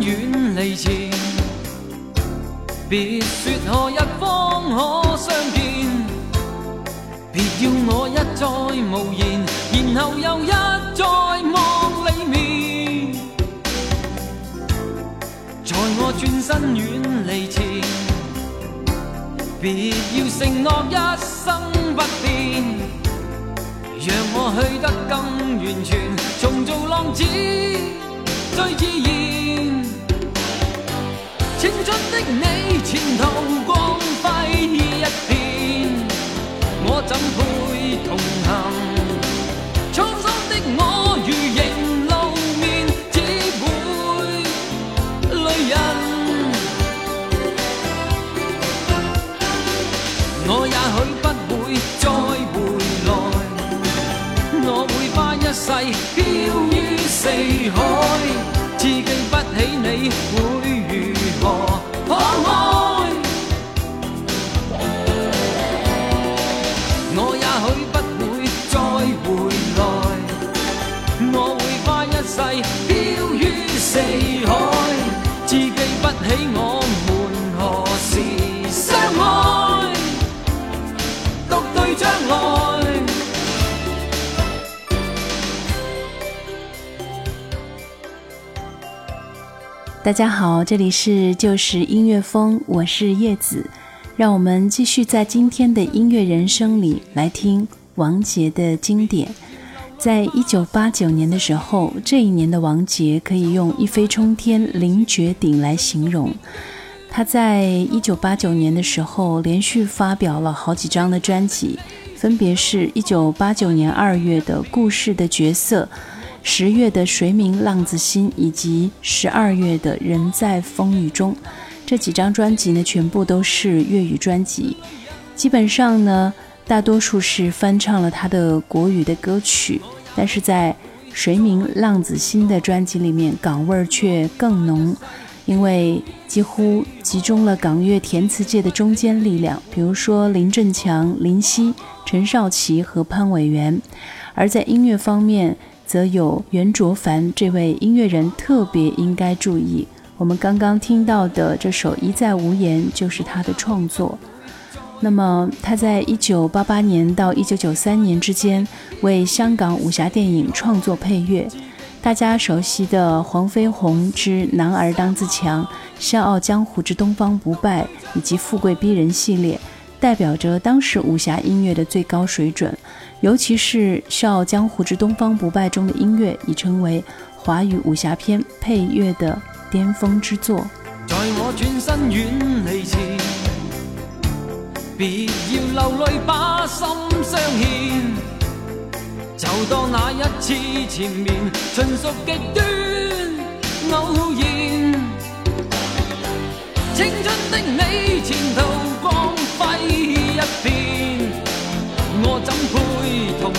远离前，别说何日方可相见，别要我一再无言，然后又一再望里面。在我转身远离前，别要承诺一生不变，让我去得更完全，重做浪子。最自然，青春的你前途光辉一片，我怎配同行？沧桑的我如影大家好，这里是就是音乐风，我是叶子。让我们继续在今天的音乐人生里来听王杰的经典。在一九八九年的时候，这一年的王杰可以用一飞冲天、凌绝顶来形容。他在一九八九年的时候连续发表了好几张的专辑，分别是一九八九年二月的《故事的角色》。十月的《谁明浪子心》以及十二月的《人在风雨中》这几张专辑呢，全部都是粤语专辑。基本上呢，大多数是翻唱了他的国语的歌曲，但是在《谁明浪子心》的专辑里面，港味儿却更浓，因为几乎集中了港乐填词界的中坚力量，比如说林振强、林夕、陈少琪和潘伟元。而在音乐方面，则有袁卓凡这位音乐人特别应该注意。我们刚刚听到的这首《一再无言》就是他的创作。那么他在一九八八年到一九九三年之间为香港武侠电影创作配乐，大家熟悉的《黄飞鸿之男儿当自强》《笑傲江湖之东方不败》以及《富贵逼人》系列，代表着当时武侠音乐的最高水准。尤其是《笑傲江湖之东方不败》中的音乐，已成为华语武侠片配乐的巅峰之作。在我转身远离前，别要流泪把心相牵，就当那一次缠绵，纯属极端偶然。青春的你，前途光辉一片，我怎配？同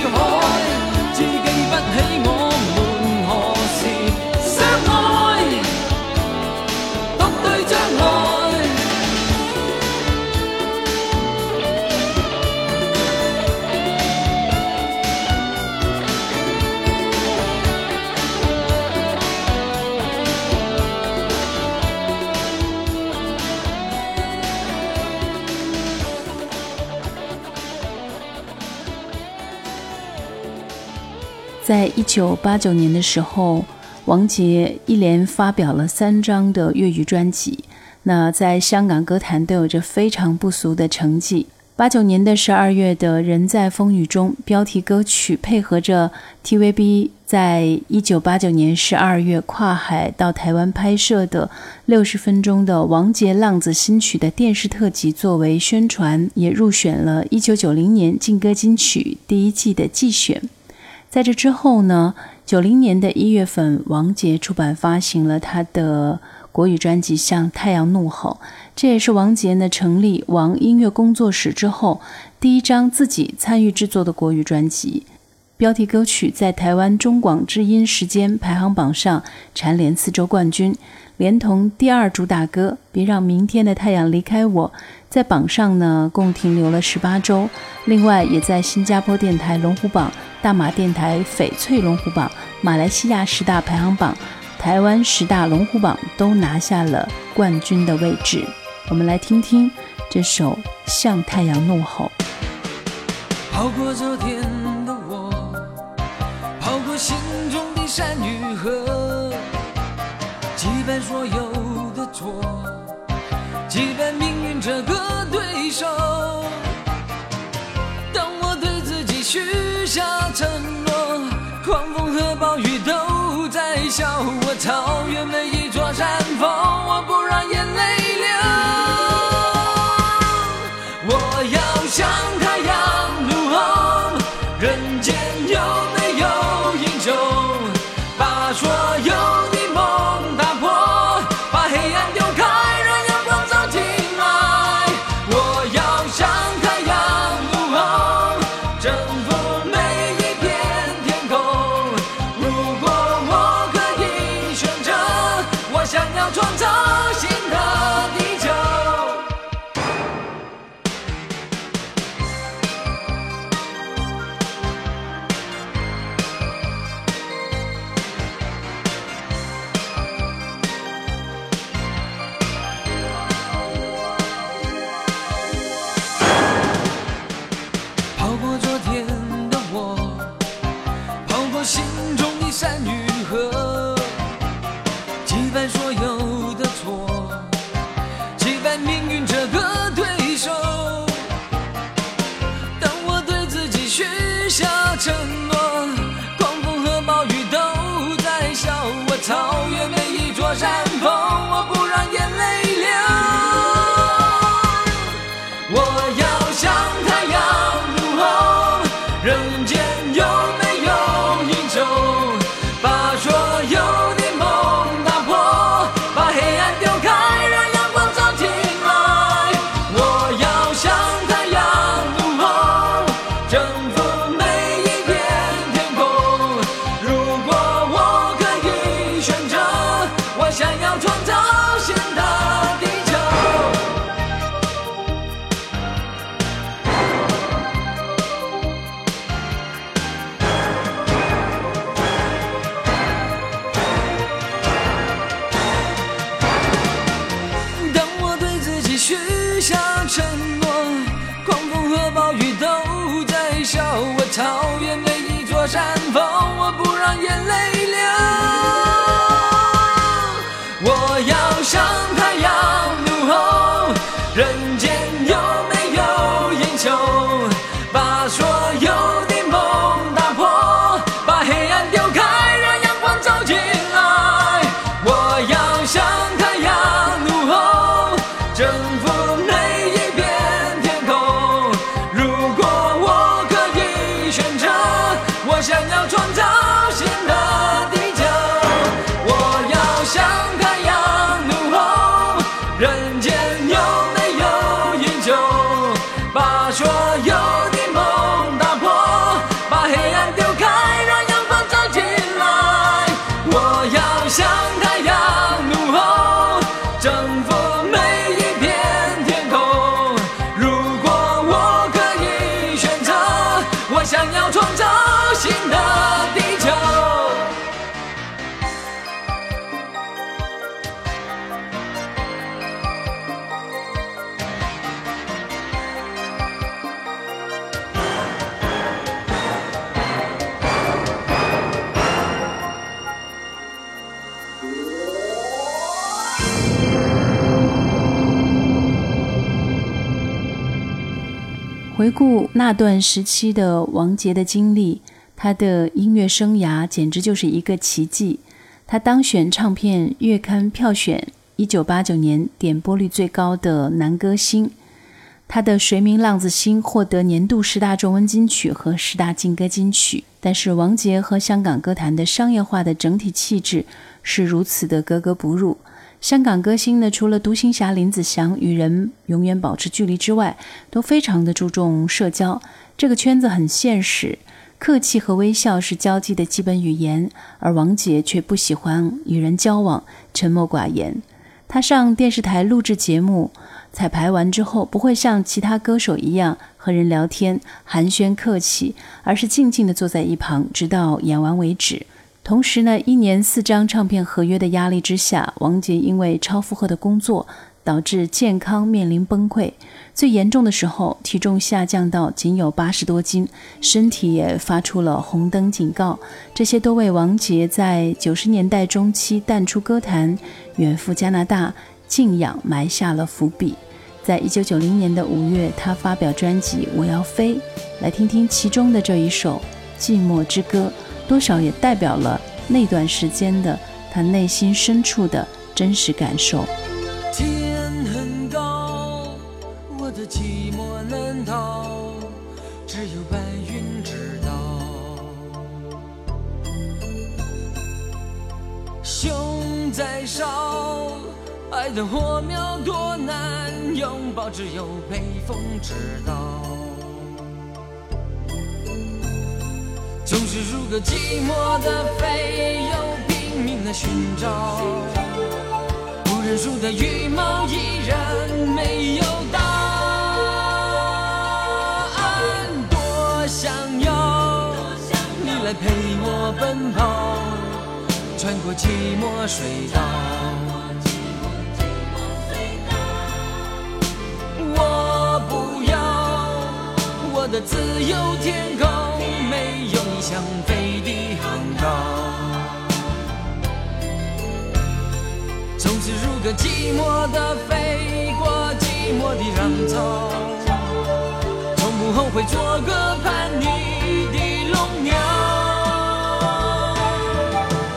四在一九八九年的时候，王杰一连发表了三张的粤语专辑，那在香港歌坛都有着非常不俗的成绩。八九年的十二月的《人在风雨中》标题歌曲，配合着 TVB 在一九八九年十二月跨海到台湾拍摄的六十分钟的王杰浪子新曲的电视特辑作为宣传，也入选了一九九零年劲歌金曲第一季的季选。在这之后呢，九零年的一月份，王杰出版发行了他的国语专辑《向太阳怒吼》，这也是王杰呢成立王音乐工作室之后第一张自己参与制作的国语专辑。标题歌曲在台湾中广知音时间排行榜上蝉联四周冠军，连同第二主打歌《别让明天的太阳离开我》，在榜上呢共停留了十八周。另外，也在新加坡电台龙虎榜、大马电台翡翠龙虎榜、马来西亚十大排行榜、台湾十大龙虎榜都拿下了冠军的位置。我们来听听这首《向太阳怒吼》。跑过昨天的我，跑过心中的山与河，击败所有的错，击败命运这个对手。当我对自己许下承诺，狂风和暴雨都在笑我，超越每一座山峰，我不让眼泪流。我要向太许下承诺，狂风和暴雨都在笑我，讨厌每一座山峰，我不让眼泪回顾那段时期的王杰的经历，他的音乐生涯简直就是一个奇迹。他当选唱片月刊票选一九八九年点播率最高的男歌星，他的《谁明浪子心》获得年度十大中文金曲和十大劲歌金曲。但是王杰和香港歌坛的商业化的整体气质是如此的格格不入。香港歌星呢，除了独行侠林子祥与人永远保持距离之外，都非常的注重社交。这个圈子很现实，客气和微笑是交际的基本语言，而王杰却不喜欢与人交往，沉默寡言。他上电视台录制节目，彩排完之后，不会像其他歌手一样和人聊天、寒暄客气，而是静静地坐在一旁，直到演完为止。同时呢，一年四张唱片合约的压力之下，王杰因为超负荷的工作，导致健康面临崩溃。最严重的时候，体重下降到仅有八十多斤，身体也发出了红灯警告。这些都为王杰在九十年代中期淡出歌坛、远赴加拿大静养埋下了伏笔。在一九九零年的五月，他发表专辑《我要飞》，来听听其中的这一首《寂寞之歌》。多少也代表了那段时间的他内心深处的真实感受。天很高，我的寂寞难逃，只有白云知道。胸在烧，爱的火苗多难拥抱，只有北风知道。总是如个寂寞的飞又拼命的寻找，不认输的羽毛依然没有答案。多想要你来陪我奔跑，穿过寂寞隧道。我不要我的自由天空。有你想飞的航道，总是如个寂寞的飞过寂寞的浪潮，从不后悔做个叛逆的龙鸟。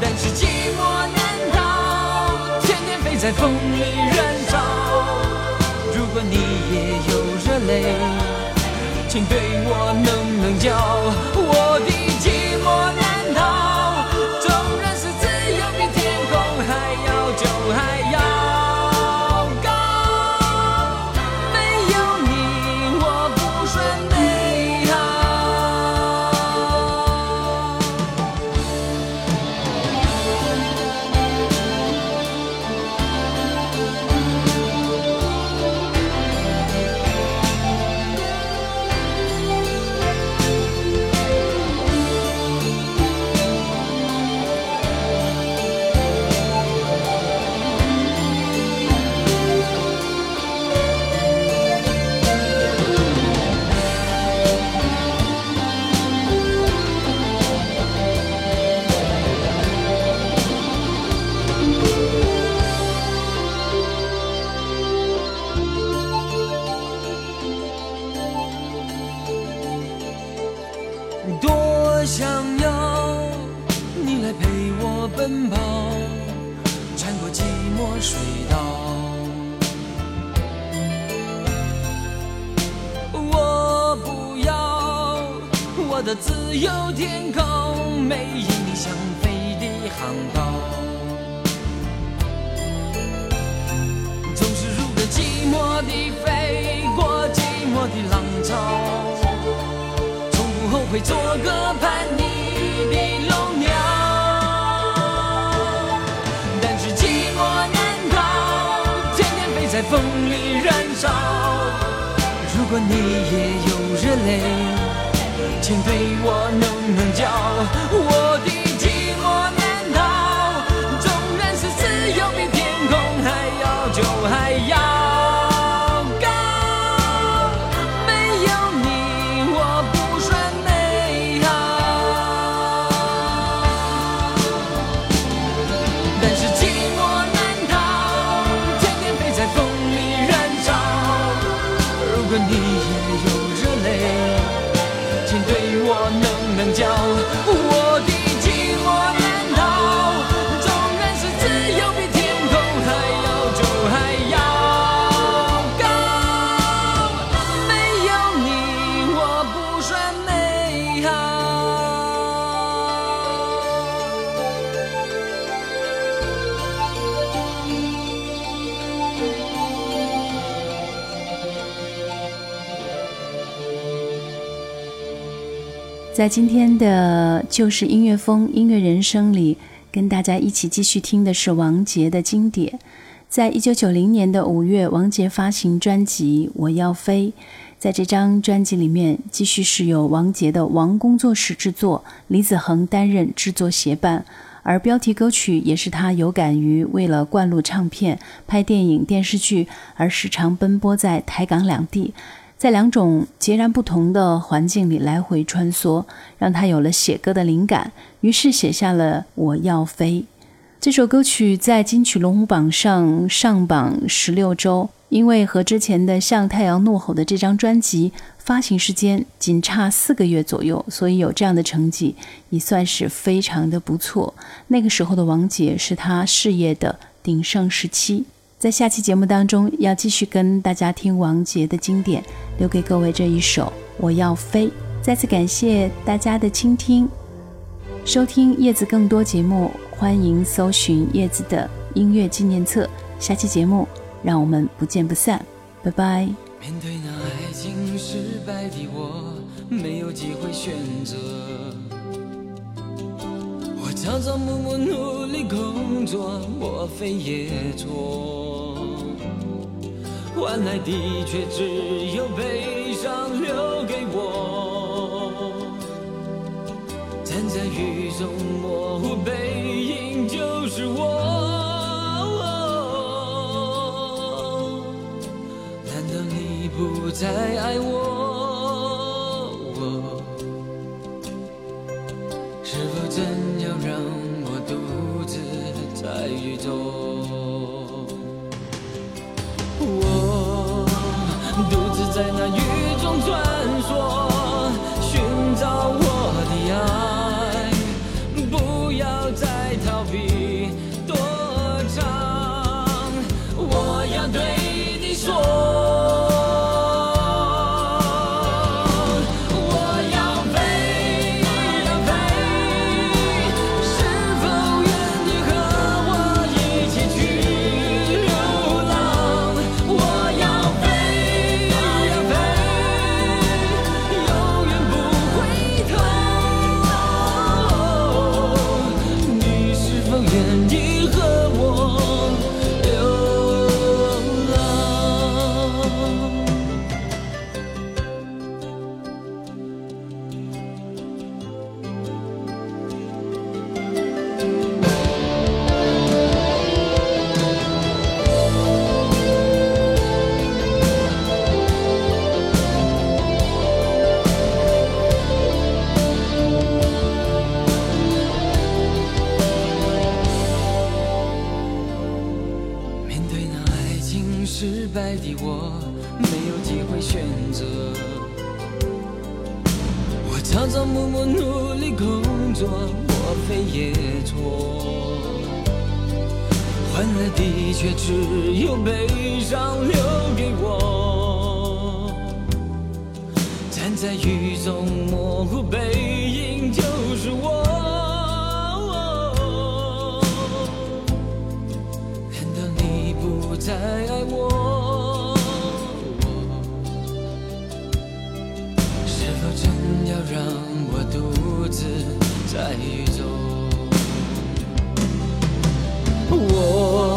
但是寂寞难逃，天天飞在风里燃烧。如果你也有热泪。请对我冷冷叫我的自由天空，没有你想飞的航道。总是如个寂寞地飞过寂寞的浪潮，从不后悔做个叛逆的龙鸟。但是寂寞难逃，天天飞在风里燃烧。如果你也有热泪，天对我能能叫？我在今天的就是音乐风音乐人生里，跟大家一起继续听的是王杰的经典。在一九九零年的五月，王杰发行专辑《我要飞》。在这张专辑里面，继续是由王杰的王工作室制作，李子恒担任制作协办，而标题歌曲也是他有感于为了灌录唱片、拍电影、电视剧而时常奔波在台港两地。在两种截然不同的环境里来回穿梭，让他有了写歌的灵感，于是写下了《我要飞》这首歌曲，在金曲龙虎榜上上榜十六周。因为和之前的《向太阳怒吼》的这张专辑发行时间仅差四个月左右，所以有这样的成绩也算是非常的不错。那个时候的王杰是他事业的鼎盛时期。在下期节目当中，要继续跟大家听王杰的经典，留给各位这一首《我要飞》。再次感谢大家的倾听，收听叶子更多节目，欢迎搜寻叶子的音乐纪念册。下期节目，让我们不见不散，拜拜。面对那爱情失败的我，没有机会选择。我朝朝暮暮努力工作，我非也错。换来的却只有悲伤留给我，站在雨中模糊背影就是我。难道你不再爱我？在那本来的确只有悲伤留给我，站在雨中模糊背影就是我。难道你不再爱我？是否真要让我独自在雨中？我